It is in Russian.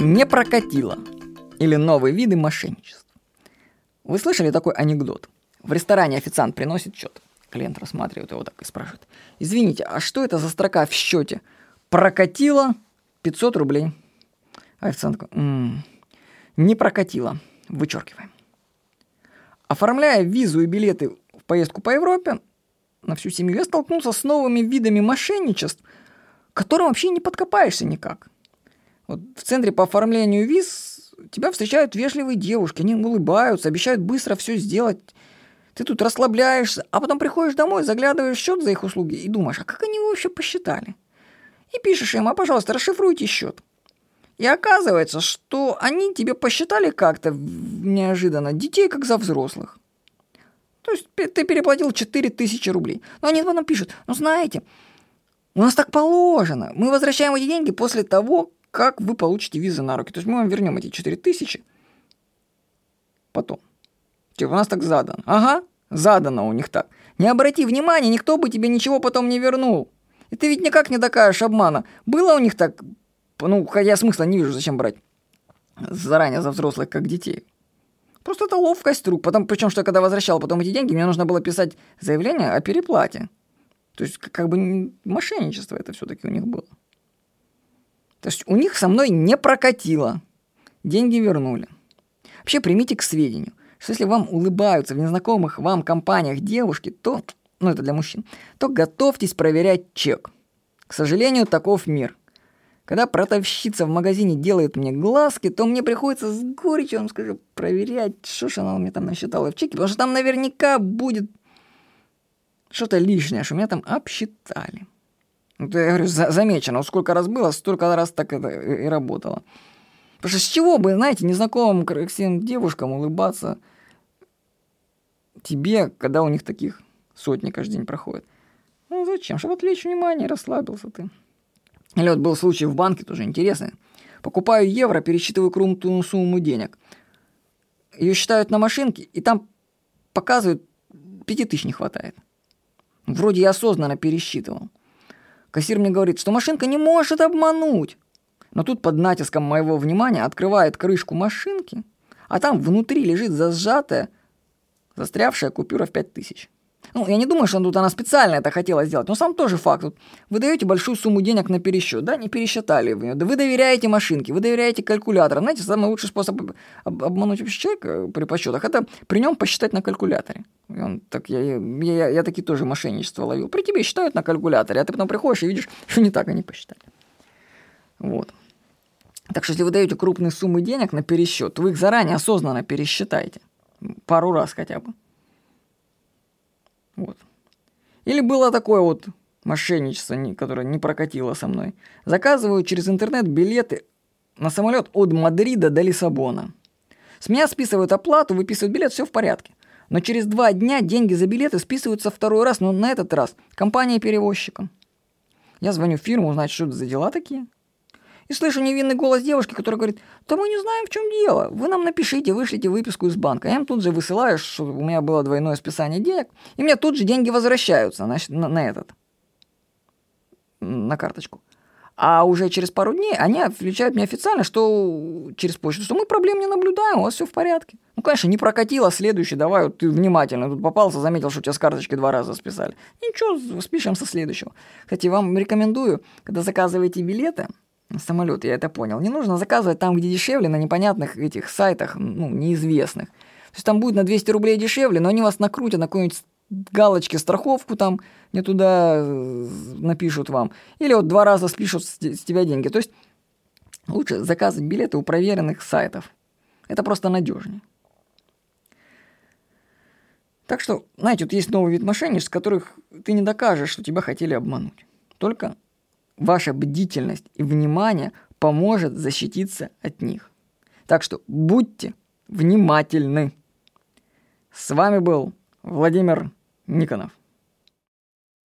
Не прокатило. Или новые виды мошенничества. Вы слышали такой анекдот? В ресторане официант приносит счет. Клиент рассматривает его так и спрашивает. Извините, а что это за строка в счете? Прокатило 500 рублей. Официант такой, не прокатило. Вычеркиваем. Оформляя визу и билеты в поездку по Европе, на всю семью я столкнулся с новыми видами мошенничеств, которым вообще не подкопаешься никак. Вот в центре по оформлению виз тебя встречают вежливые девушки, они улыбаются, обещают быстро все сделать. Ты тут расслабляешься, а потом приходишь домой, заглядываешь в счет за их услуги и думаешь, а как они вообще посчитали? И пишешь им, а пожалуйста, расшифруйте счет. И оказывается, что они тебе посчитали как-то неожиданно детей, как за взрослых. То есть ты переплатил 4000 рублей. Но они потом пишут, ну знаете, у нас так положено. Мы возвращаем эти деньги после того, как вы получите визы на руки. То есть мы вам вернем эти 4000 потом. Типа, у нас так задано. Ага, задано у них так. Не обрати внимания, никто бы тебе ничего потом не вернул. И ты ведь никак не докажешь обмана. Было у них так, ну, я смысла не вижу, зачем брать заранее за взрослых, как детей. Просто это ловкость рук. Потом, причем, что я когда возвращал потом эти деньги, мне нужно было писать заявление о переплате. То есть, как бы мошенничество это все-таки у них было. То есть у них со мной не прокатило. Деньги вернули. Вообще примите к сведению, что если вам улыбаются в незнакомых вам компаниях девушки, то, ну это для мужчин, то готовьтесь проверять чек. К сожалению, таков мир. Когда продавщица в магазине делает мне глазки, то мне приходится с горечью, вам скажу, проверять, что же она мне там насчитала в чеке, потому что там наверняка будет что-то лишнее, что меня там обсчитали. Это, я говорю, за, замечено. сколько раз было, столько раз так это и работало. Потому что с чего бы, знаете, незнакомым красивым девушкам улыбаться тебе, когда у них таких сотни каждый день проходит? Ну зачем? Чтобы отвлечь внимание, расслабился ты. Или вот был случай в банке, тоже интересный. Покупаю евро, пересчитываю крупную сумму денег. Ее считают на машинке, и там показывают, пяти тысяч не хватает. Вроде я осознанно пересчитывал. Кассир мне говорит, что машинка не может обмануть. Но тут под натиском моего внимания открывает крышку машинки, а там внутри лежит зажатая, застрявшая купюра в пять тысяч. Ну, я не думаю, что тут она специально это хотела сделать, но сам тоже факт. Вот вы даете большую сумму денег на пересчет, да, не пересчитали вы, да вы доверяете машинке, вы доверяете калькулятору. Знаете, самый лучший способ об- обмануть вообще человека при подсчетах, это при нем посчитать на калькуляторе. И он, так, я, я, я, я такие тоже мошенничество ловил. При тебе считают на калькуляторе, а ты потом приходишь и видишь, что не так они посчитали. Вот. Так что если вы даете крупные суммы денег на пересчет, вы их заранее осознанно пересчитаете. Пару раз хотя бы. Вот. Или было такое вот мошенничество, которое не прокатило со мной. Заказываю через интернет билеты на самолет от Мадрида до Лиссабона. С меня списывают оплату, выписывают билет, все в порядке. Но через два дня деньги за билеты списываются второй раз, но на этот раз компания-перевозчика. Я звоню в фирму узнать, что это за дела такие. И слышу невинный голос девушки, которая говорит, да мы не знаем, в чем дело. Вы нам напишите, вышлите выписку из банка. Я им тут же высылаю, что у меня было двойное списание денег, и мне тут же деньги возвращаются на, на, на этот, на карточку. А уже через пару дней они включают мне официально, что через почту, что мы проблем не наблюдаем, у вас все в порядке. Ну, конечно, не прокатило, следующий, давай, вот ты внимательно тут попался, заметил, что у тебя с карточки два раза списали. Ничего, спишем со следующего. Кстати, вам рекомендую, когда заказываете билеты, самолет, я это понял. Не нужно заказывать там, где дешевле, на непонятных этих сайтах, ну, неизвестных. То есть там будет на 200 рублей дешевле, но они вас накрутят на какой-нибудь галочки страховку там не туда э, напишут вам. Или вот два раза спишут с тебя деньги. То есть лучше заказывать билеты у проверенных сайтов. Это просто надежнее. Так что, знаете, вот есть новый вид мошенничеств, которых ты не докажешь, что тебя хотели обмануть. Только Ваша бдительность и внимание поможет защититься от них. Так что будьте внимательны. С вами был Владимир Никонов.